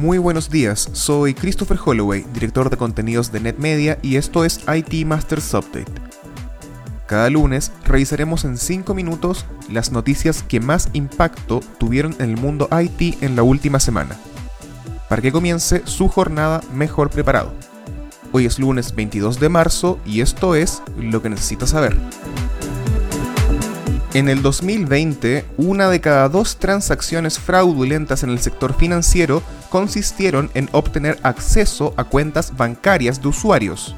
Muy buenos días, soy Christopher Holloway, director de contenidos de NetMedia y esto es IT Masters Update. Cada lunes revisaremos en 5 minutos las noticias que más impacto tuvieron en el mundo IT en la última semana, para que comience su jornada mejor preparado. Hoy es lunes 22 de marzo y esto es lo que necesitas saber. En el 2020, una de cada dos transacciones fraudulentas en el sector financiero consistieron en obtener acceso a cuentas bancarias de usuarios.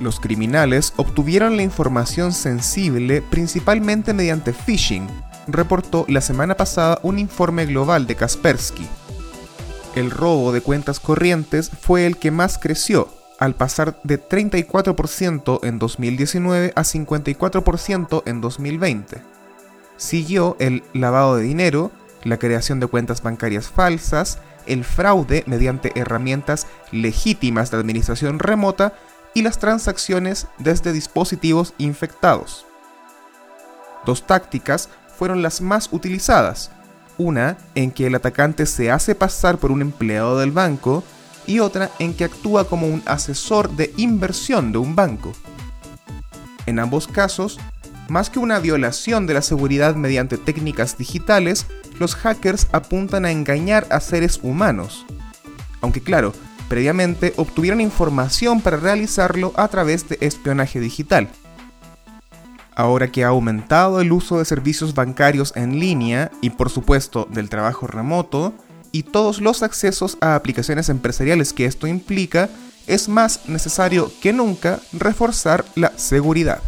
Los criminales obtuvieron la información sensible principalmente mediante phishing, reportó la semana pasada un informe global de Kaspersky. El robo de cuentas corrientes fue el que más creció, al pasar de 34% en 2019 a 54% en 2020. Siguió el lavado de dinero, la creación de cuentas bancarias falsas, el fraude mediante herramientas legítimas de administración remota y las transacciones desde dispositivos infectados. Dos tácticas fueron las más utilizadas. Una en que el atacante se hace pasar por un empleado del banco y otra en que actúa como un asesor de inversión de un banco. En ambos casos, más que una violación de la seguridad mediante técnicas digitales, los hackers apuntan a engañar a seres humanos. Aunque claro, previamente obtuvieron información para realizarlo a través de espionaje digital. Ahora que ha aumentado el uso de servicios bancarios en línea y por supuesto del trabajo remoto, y todos los accesos a aplicaciones empresariales que esto implica, es más necesario que nunca reforzar la seguridad.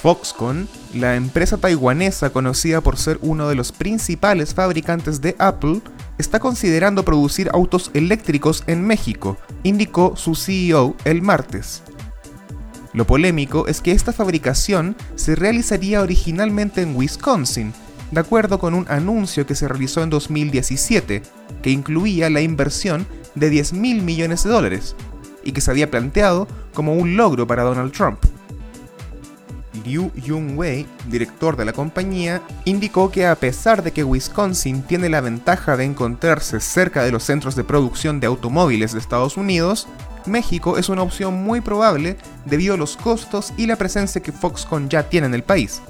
Foxconn, la empresa taiwanesa conocida por ser uno de los principales fabricantes de Apple, está considerando producir autos eléctricos en México, indicó su CEO el martes. Lo polémico es que esta fabricación se realizaría originalmente en Wisconsin, de acuerdo con un anuncio que se realizó en 2017, que incluía la inversión de 10 mil millones de dólares, y que se había planteado como un logro para Donald Trump. Liu Yunwei, director de la compañía, indicó que a pesar de que Wisconsin tiene la ventaja de encontrarse cerca de los centros de producción de automóviles de Estados Unidos, México es una opción muy probable debido a los costos y la presencia que Foxconn ya tiene en el país.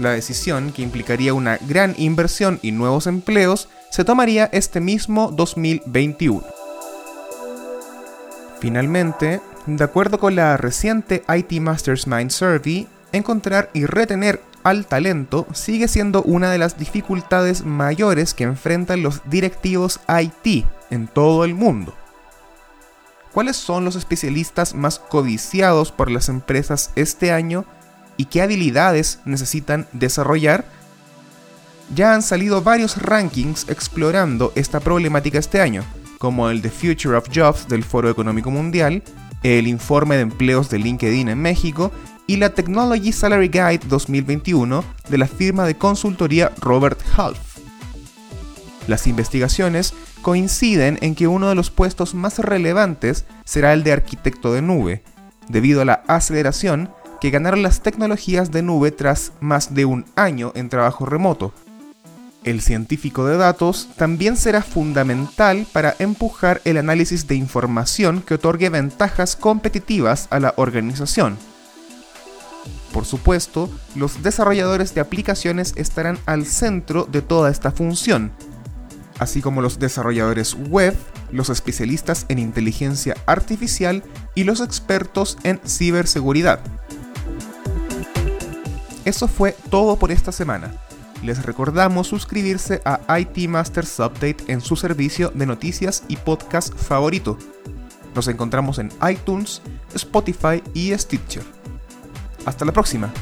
La decisión, que implicaría una gran inversión y nuevos empleos, se tomaría este mismo 2021. Finalmente, de acuerdo con la reciente IT Masters Mind Survey, encontrar y retener al talento sigue siendo una de las dificultades mayores que enfrentan los directivos IT en todo el mundo. ¿Cuáles son los especialistas más codiciados por las empresas este año y qué habilidades necesitan desarrollar, ya han salido varios rankings explorando esta problemática este año, como el The Future of Jobs del Foro Económico Mundial, el Informe de Empleos de LinkedIn en México y la Technology Salary Guide 2021 de la firma de consultoría Robert Half. Las investigaciones coinciden en que uno de los puestos más relevantes será el de arquitecto de nube, debido a la aceleración que ganaron las tecnologías de nube tras más de un año en trabajo remoto. El científico de datos también será fundamental para empujar el análisis de información que otorgue ventajas competitivas a la organización. Por supuesto, los desarrolladores de aplicaciones estarán al centro de toda esta función, así como los desarrolladores web, los especialistas en inteligencia artificial y los expertos en ciberseguridad. Eso fue todo por esta semana. Les recordamos suscribirse a IT Masters Update en su servicio de noticias y podcast favorito. Nos encontramos en iTunes, Spotify y Stitcher. Hasta la próxima.